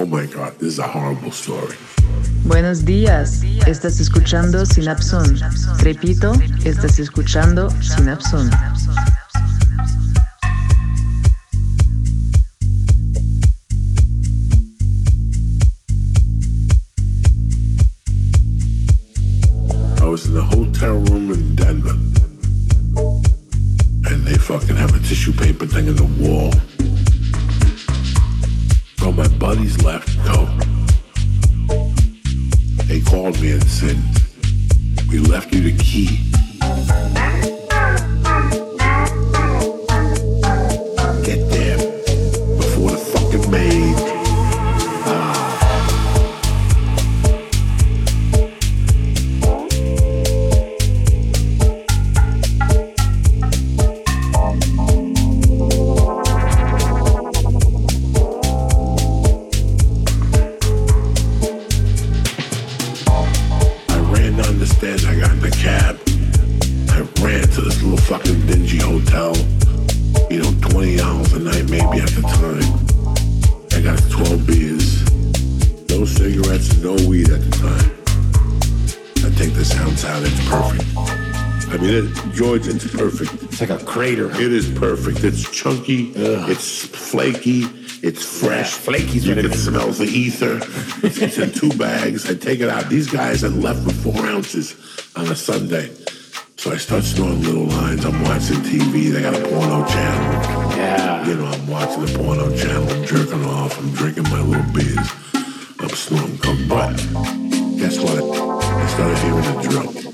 Oh my God, this is a horrible story. Buenos días, estás escuchando Synapson. Repito, estás escuchando Synapson. Crater. It is perfect. It's chunky. It's flaky. It's fresh. Yeah, flaky's You it can smell the ether. It's, it's in two bags. I take it out. These guys had left with four ounces on a Sunday. So I start snorting little lines. I'm watching TV. They got a porno channel. Yeah. You know, I'm watching the porno channel. I'm jerking off. I'm drinking my little beers. I'm snorting coke. But guess what? I started hearing the drill.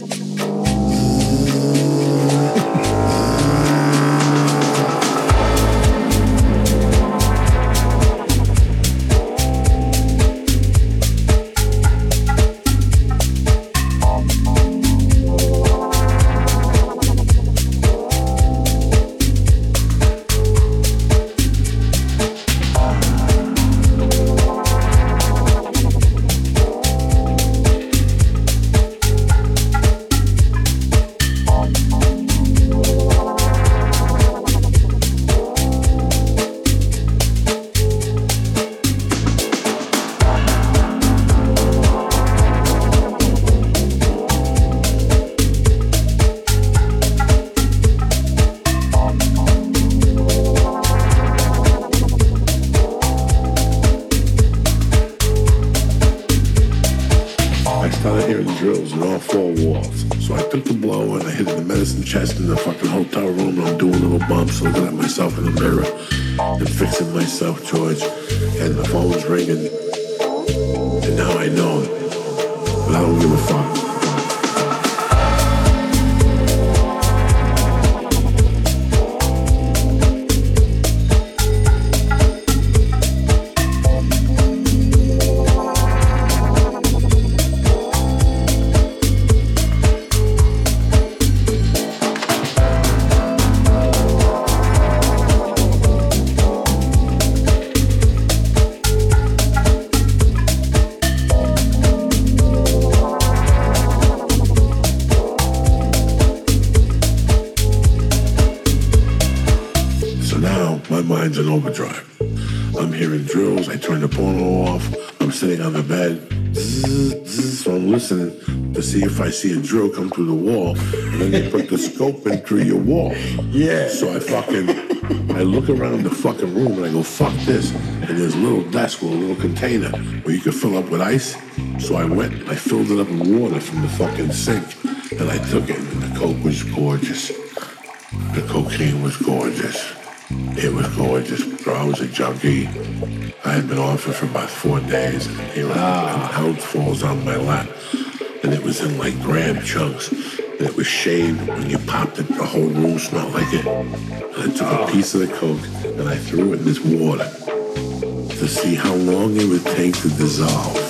Sitting on the bed. Zzz. So I'm listening to see if I see a drill come through the wall. And then they put the scope in through your wall. Yeah. So I fucking, I look around the fucking room and I go, fuck this. And there's a little desk with a little container where you can fill up with ice. So I went, I filled it up with water from the fucking sink. And I took it and the coke was gorgeous. The cocaine was gorgeous. It was gorgeous. Bro, I was a junkie. I had been off it for about four days. And here an ah. ounce falls on my lap. And it was in like gram chunks. And it was shaved. When you popped it, the whole room smelled like it. And I took a ah. piece of the coke and I threw it in this water to see how long it would take to dissolve.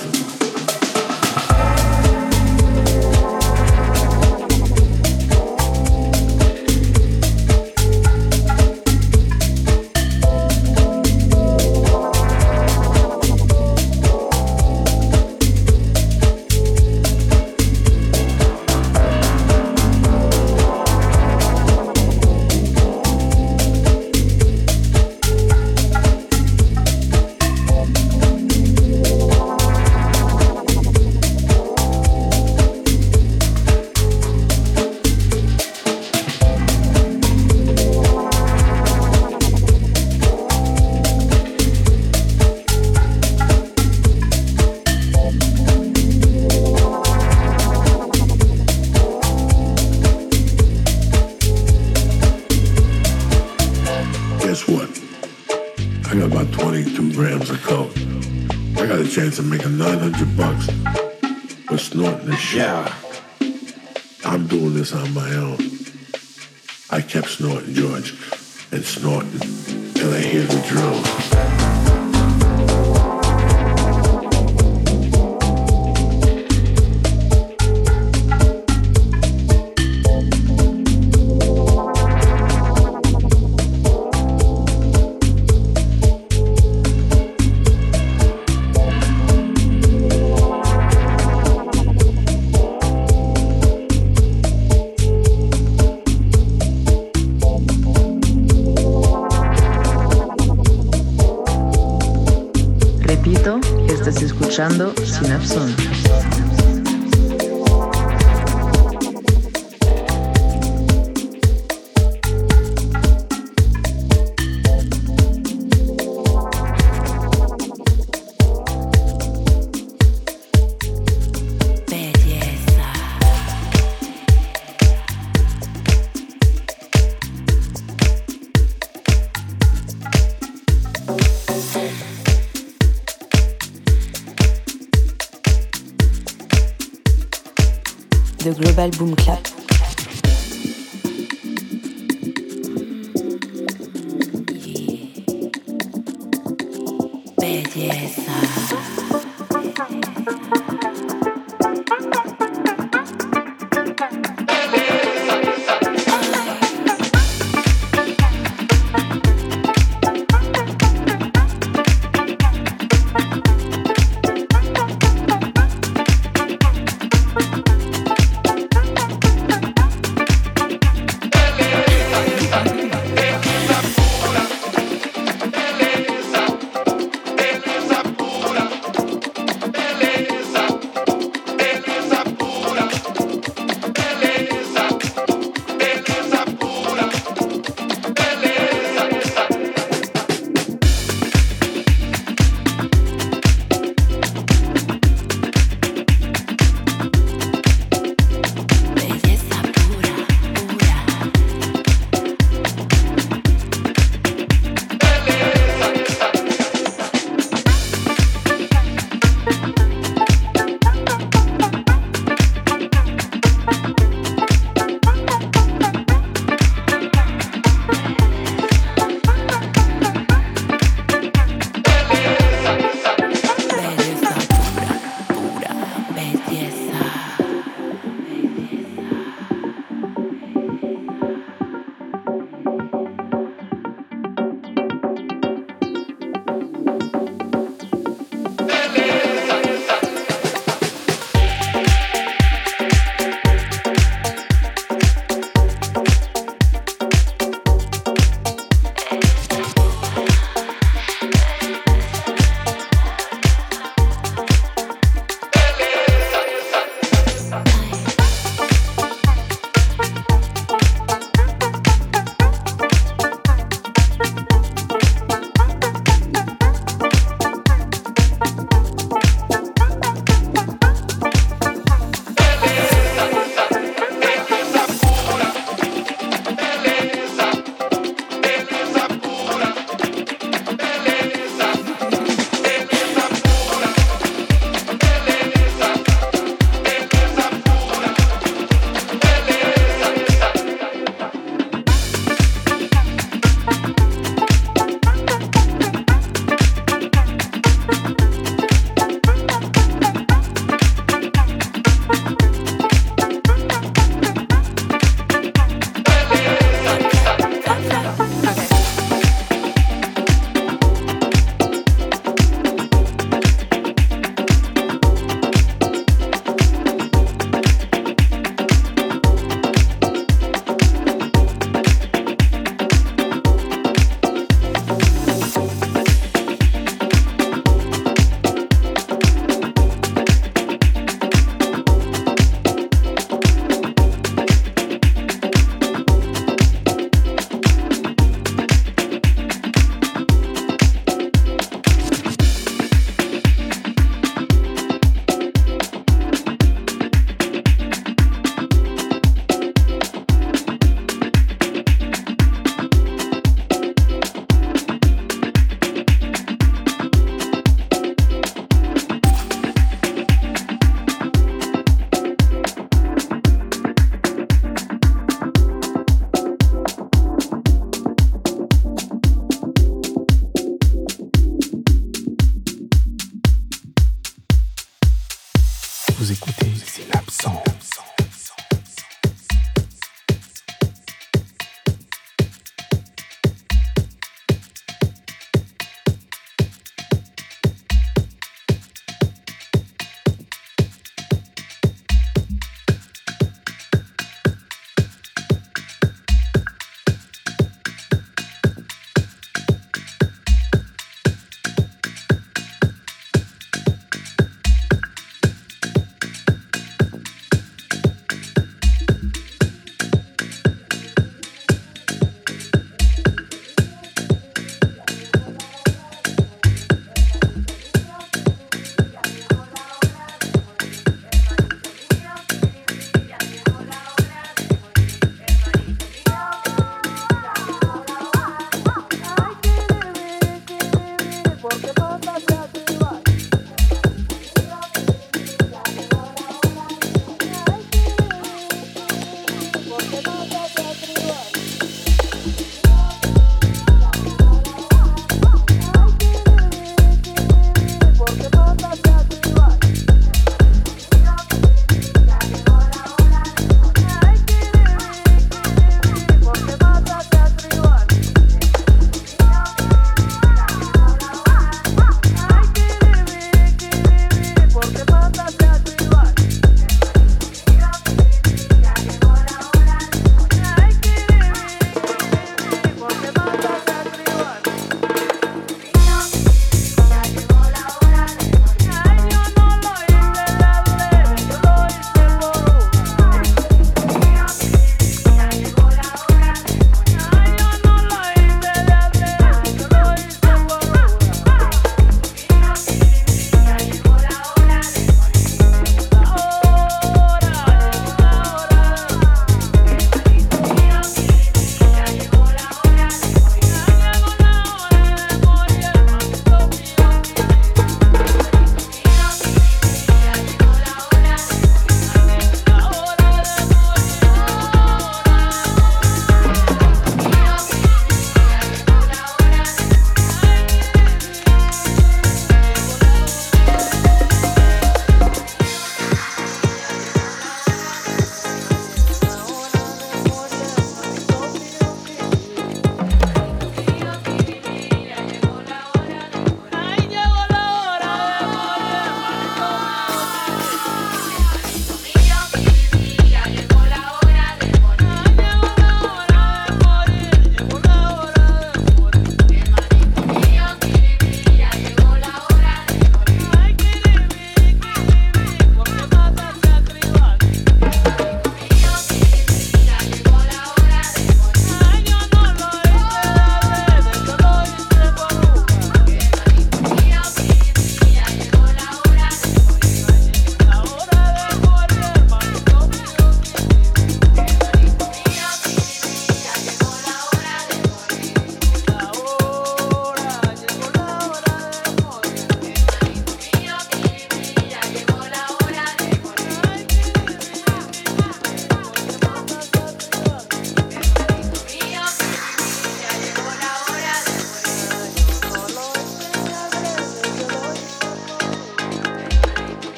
I kept snorting, George, and snorting, till I hear the drill. Synapson. l'album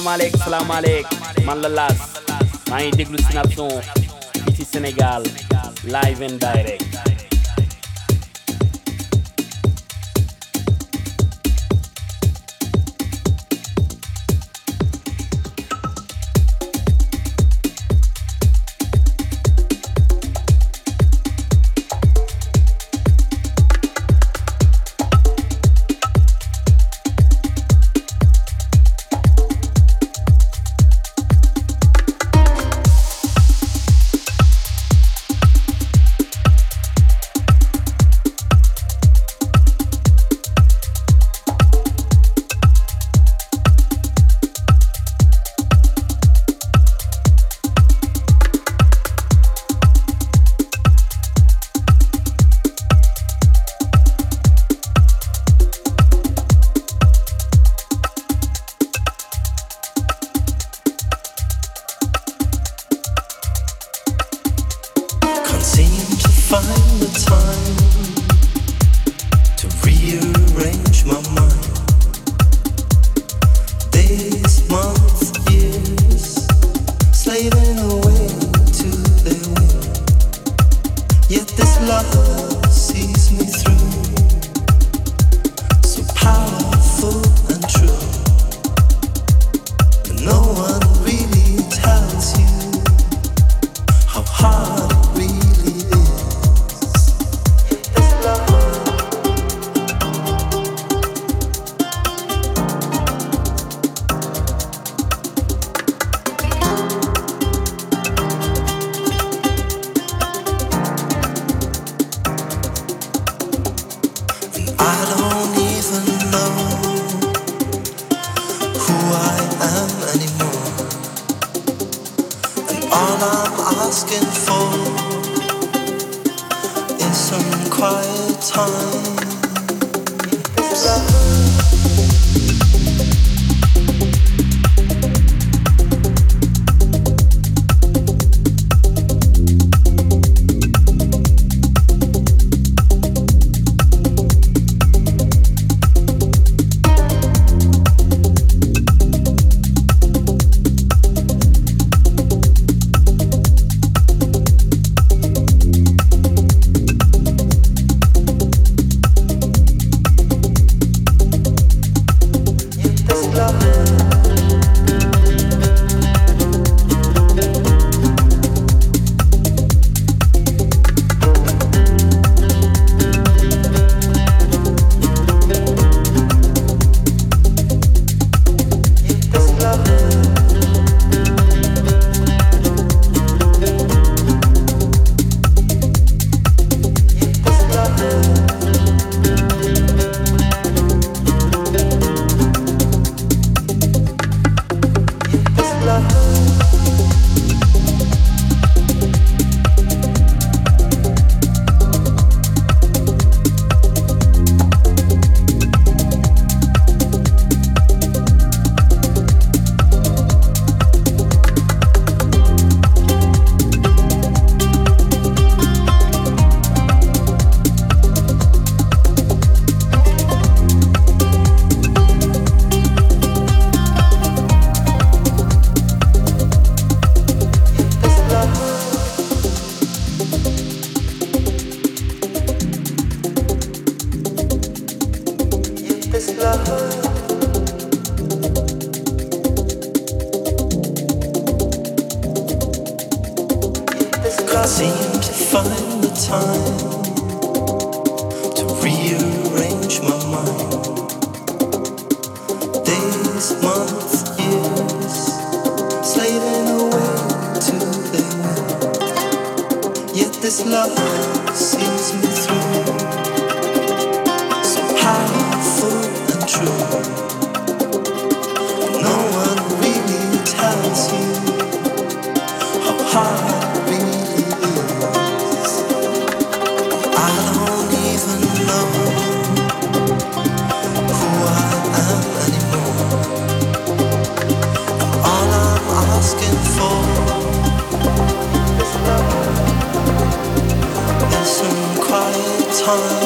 salaamaaleyk salaamaaleyk man la Lass maa ngi déglu Synapson fii Sénégal live and direct quiet Oh.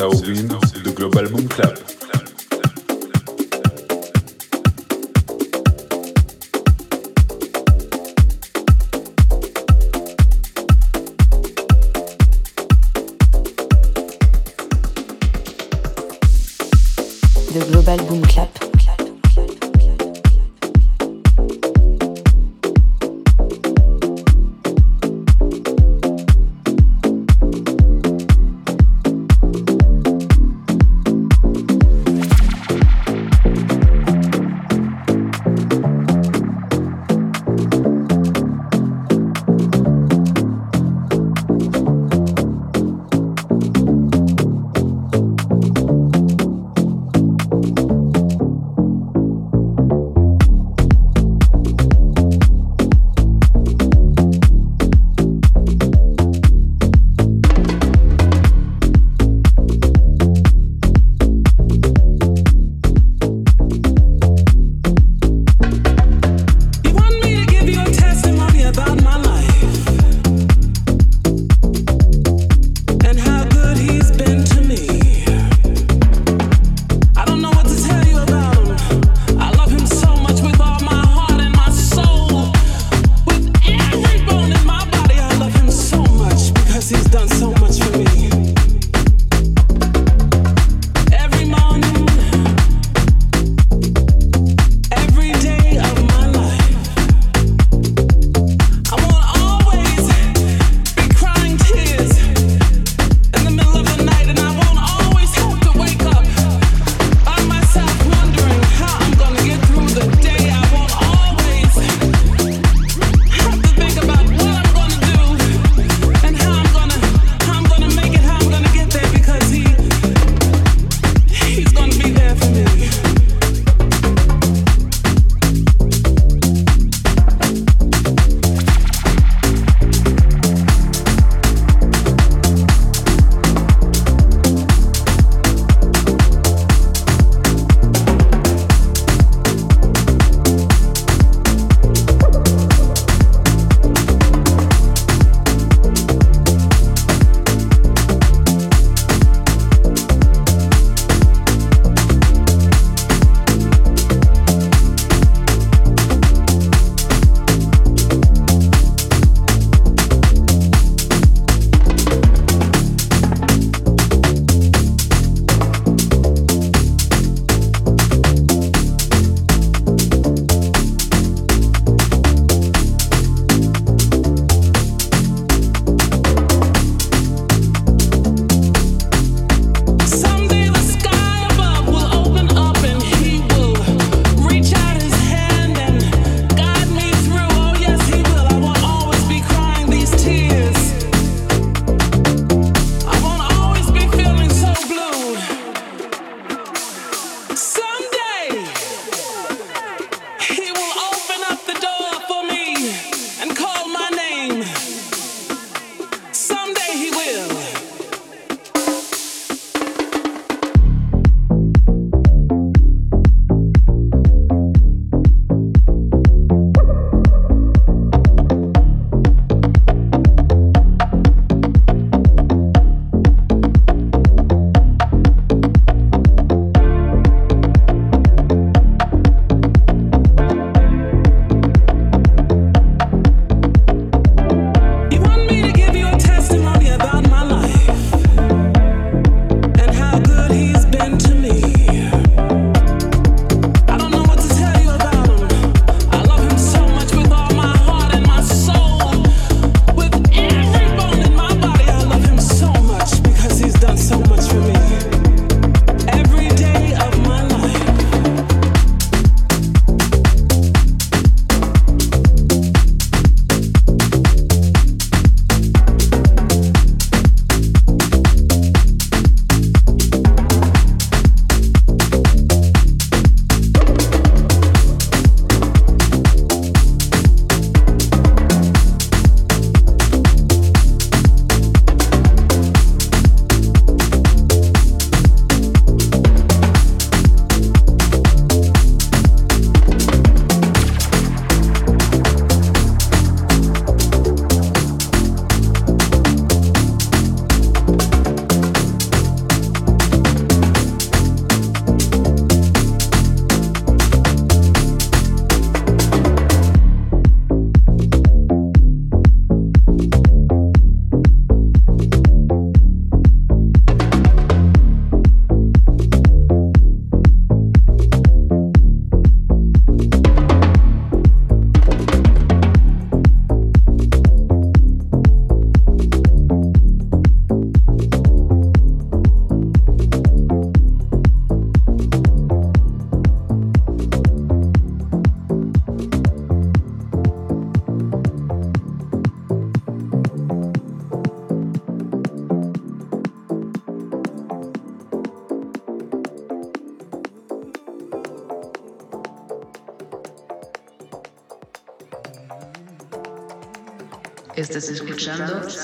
Você está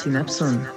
Synapson.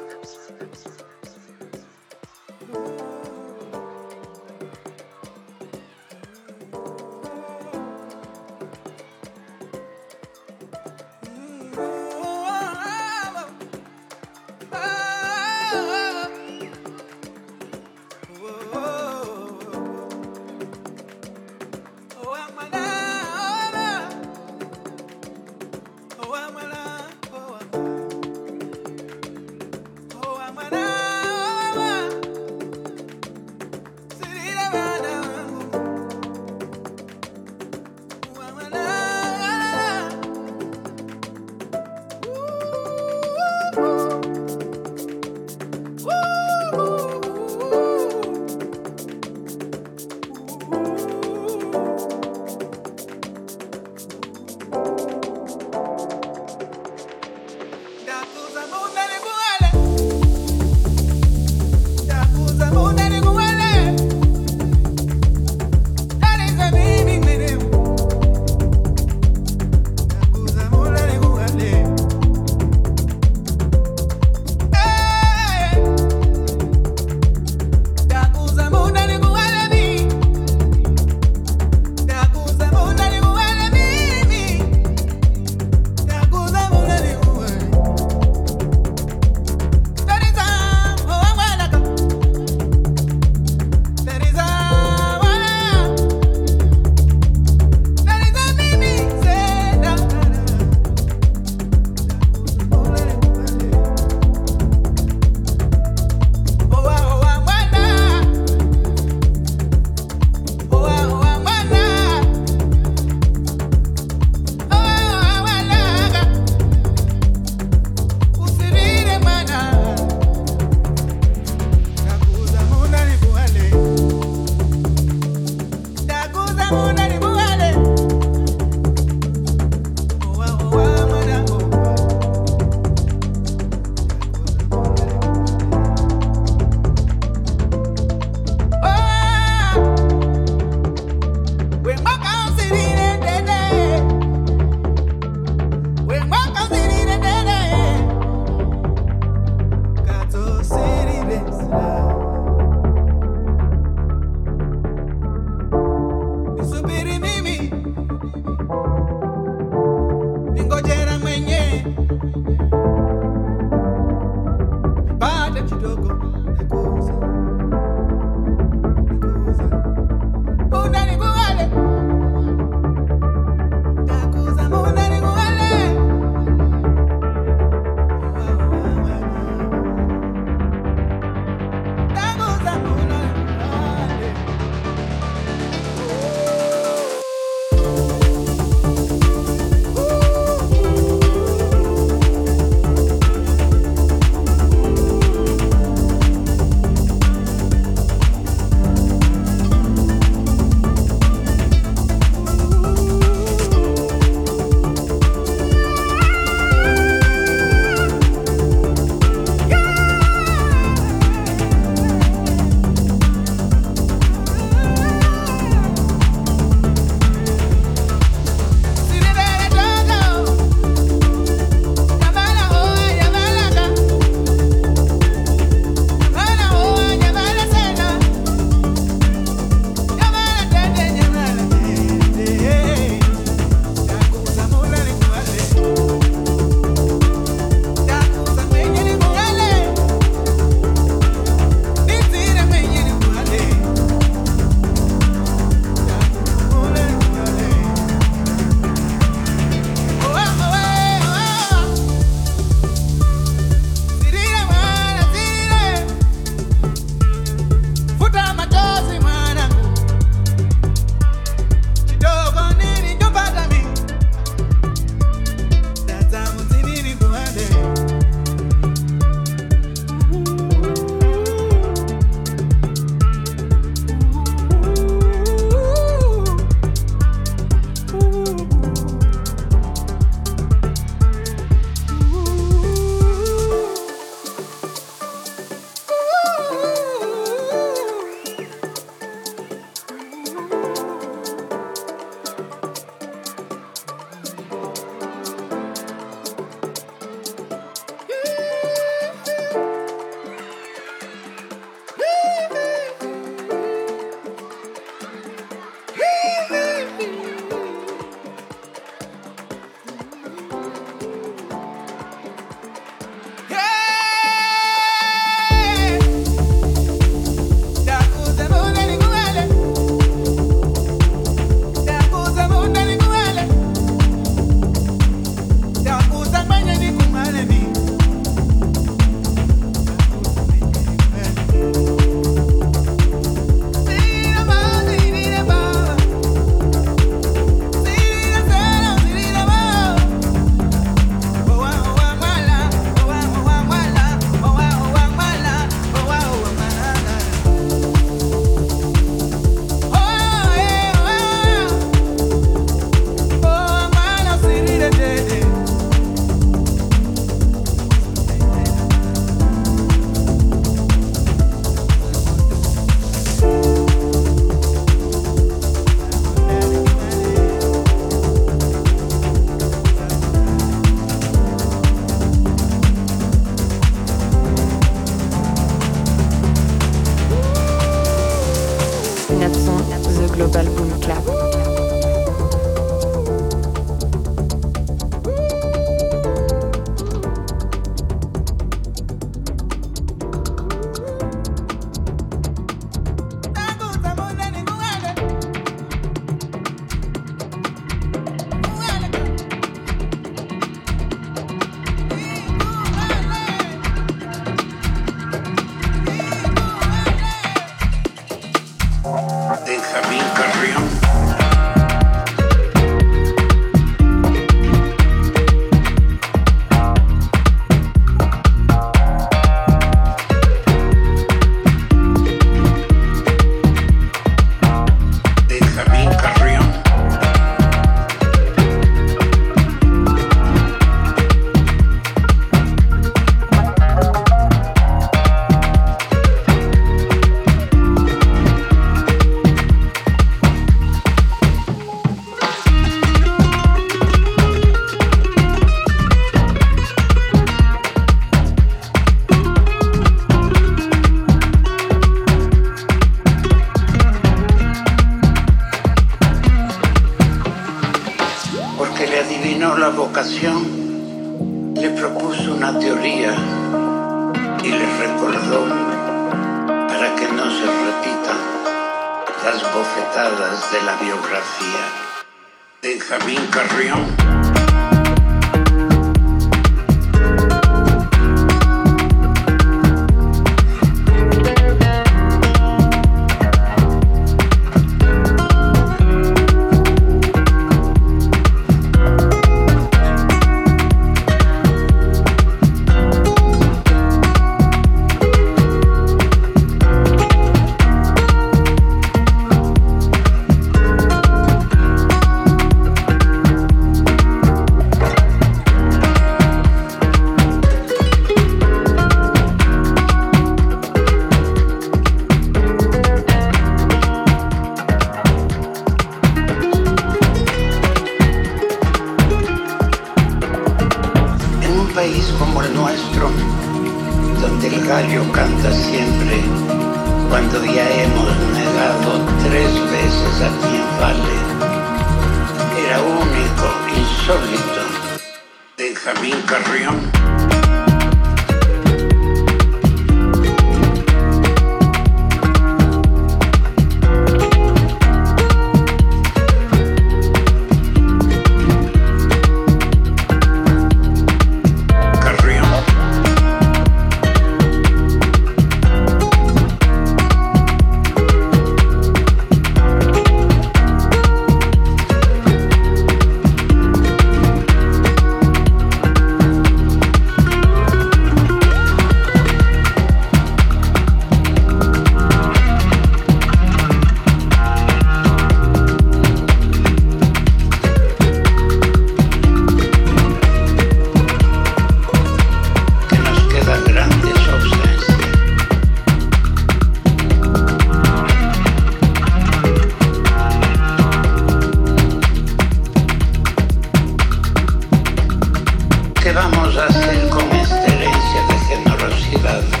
¿Qué vamos a hacer con esta herencia de generosidad?